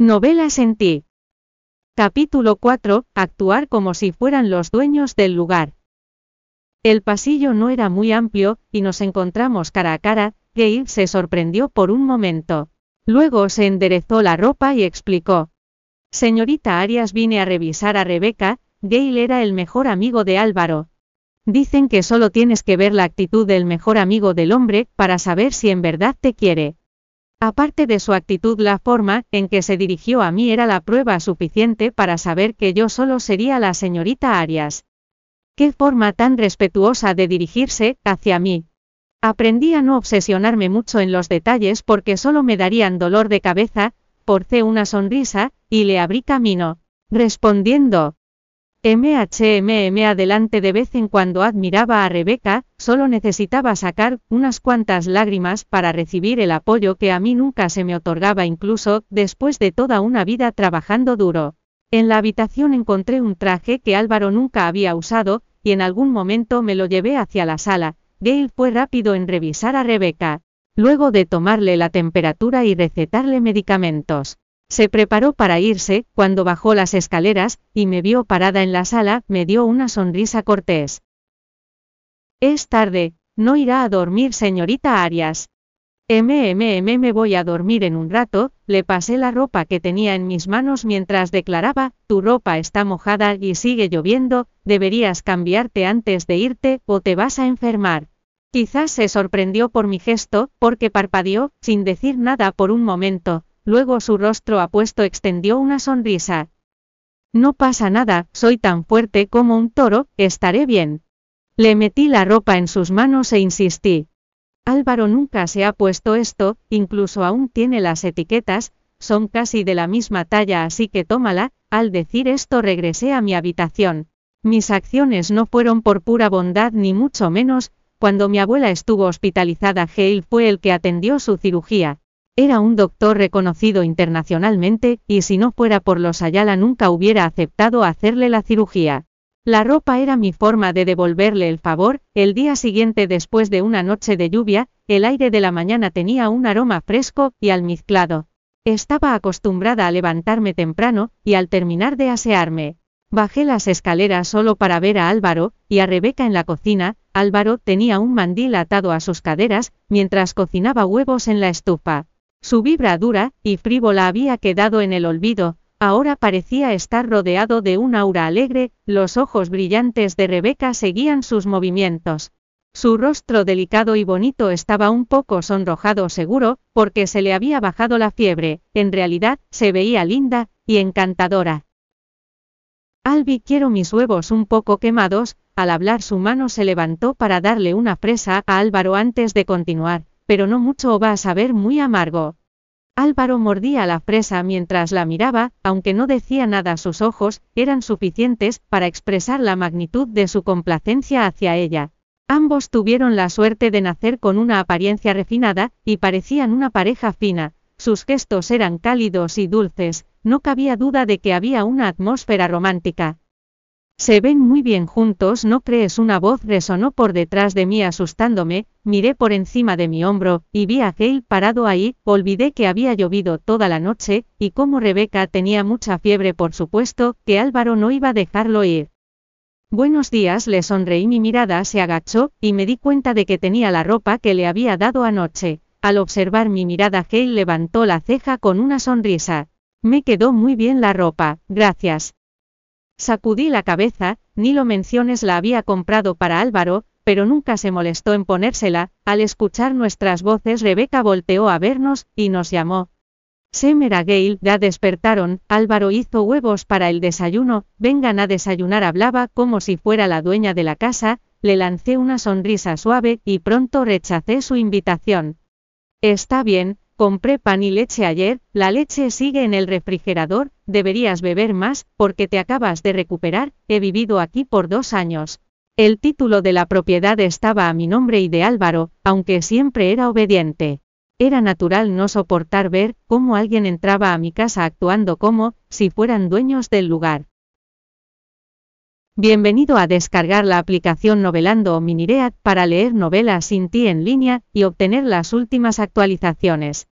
Novelas en ti. Capítulo 4. Actuar como si fueran los dueños del lugar. El pasillo no era muy amplio, y nos encontramos cara a cara, Gail se sorprendió por un momento. Luego se enderezó la ropa y explicó. Señorita Arias vine a revisar a Rebeca, Gail era el mejor amigo de Álvaro. Dicen que solo tienes que ver la actitud del mejor amigo del hombre, para saber si en verdad te quiere. Aparte de su actitud, la forma en que se dirigió a mí era la prueba suficiente para saber que yo solo sería la señorita Arias. Qué forma tan respetuosa de dirigirse hacia mí. Aprendí a no obsesionarme mucho en los detalles porque solo me darían dolor de cabeza, porcé una sonrisa, y le abrí camino, respondiendo, MHMM adelante de vez en cuando admiraba a Rebeca, solo necesitaba sacar unas cuantas lágrimas para recibir el apoyo que a mí nunca se me otorgaba incluso después de toda una vida trabajando duro. En la habitación encontré un traje que Álvaro nunca había usado, y en algún momento me lo llevé hacia la sala. Gail fue rápido en revisar a Rebeca. Luego de tomarle la temperatura y recetarle medicamentos. Se preparó para irse, cuando bajó las escaleras, y me vio parada en la sala, me dio una sonrisa cortés. Es tarde, no irá a dormir señorita Arias. MMM me voy a dormir en un rato, le pasé la ropa que tenía en mis manos mientras declaraba, tu ropa está mojada y sigue lloviendo, deberías cambiarte antes de irte o te vas a enfermar. Quizás se sorprendió por mi gesto, porque parpadeó, sin decir nada por un momento, luego su rostro apuesto extendió una sonrisa. No pasa nada, soy tan fuerte como un toro, estaré bien. Le metí la ropa en sus manos e insistí. Álvaro nunca se ha puesto esto, incluso aún tiene las etiquetas, son casi de la misma talla así que tómala, al decir esto regresé a mi habitación. Mis acciones no fueron por pura bondad ni mucho menos, cuando mi abuela estuvo hospitalizada Hale fue el que atendió su cirugía. Era un doctor reconocido internacionalmente, y si no fuera por los Ayala nunca hubiera aceptado hacerle la cirugía. La ropa era mi forma de devolverle el favor, el día siguiente después de una noche de lluvia, el aire de la mañana tenía un aroma fresco y almizclado. Estaba acostumbrada a levantarme temprano, y al terminar de asearme, bajé las escaleras solo para ver a Álvaro, y a Rebeca en la cocina, Álvaro tenía un mandil atado a sus caderas, mientras cocinaba huevos en la estufa. Su vibra dura y frívola había quedado en el olvido, ahora parecía estar rodeado de un aura alegre, los ojos brillantes de Rebeca seguían sus movimientos. Su rostro delicado y bonito estaba un poco sonrojado seguro, porque se le había bajado la fiebre, en realidad, se veía linda y encantadora. Albi quiero mis huevos un poco quemados, al hablar su mano se levantó para darle una fresa a Álvaro antes de continuar pero no mucho o va a saber muy amargo. Álvaro mordía la fresa mientras la miraba, aunque no decía nada sus ojos, eran suficientes para expresar la magnitud de su complacencia hacia ella. Ambos tuvieron la suerte de nacer con una apariencia refinada, y parecían una pareja fina, sus gestos eran cálidos y dulces, no cabía duda de que había una atmósfera romántica. Se ven muy bien juntos, ¿no crees? Una voz resonó por detrás de mí asustándome, miré por encima de mi hombro, y vi a Hale parado ahí, olvidé que había llovido toda la noche, y como Rebeca tenía mucha fiebre por supuesto, que Álvaro no iba a dejarlo ir. Buenos días, le sonreí mi mirada se agachó, y me di cuenta de que tenía la ropa que le había dado anoche. Al observar mi mirada Hale levantó la ceja con una sonrisa. Me quedó muy bien la ropa, gracias. Sacudí la cabeza, ni lo menciones la había comprado para Álvaro, pero nunca se molestó en ponérsela, al escuchar nuestras voces Rebeca volteó a vernos, y nos llamó. Semera Gale, ya despertaron, Álvaro hizo huevos para el desayuno, vengan a desayunar hablaba como si fuera la dueña de la casa, le lancé una sonrisa suave, y pronto rechacé su invitación. Está bien, Compré pan y leche ayer, la leche sigue en el refrigerador, deberías beber más, porque te acabas de recuperar, he vivido aquí por dos años. El título de la propiedad estaba a mi nombre y de Álvaro, aunque siempre era obediente. Era natural no soportar ver cómo alguien entraba a mi casa actuando como si fueran dueños del lugar. Bienvenido a descargar la aplicación Novelando o Miniread para leer novelas sin ti en línea y obtener las últimas actualizaciones.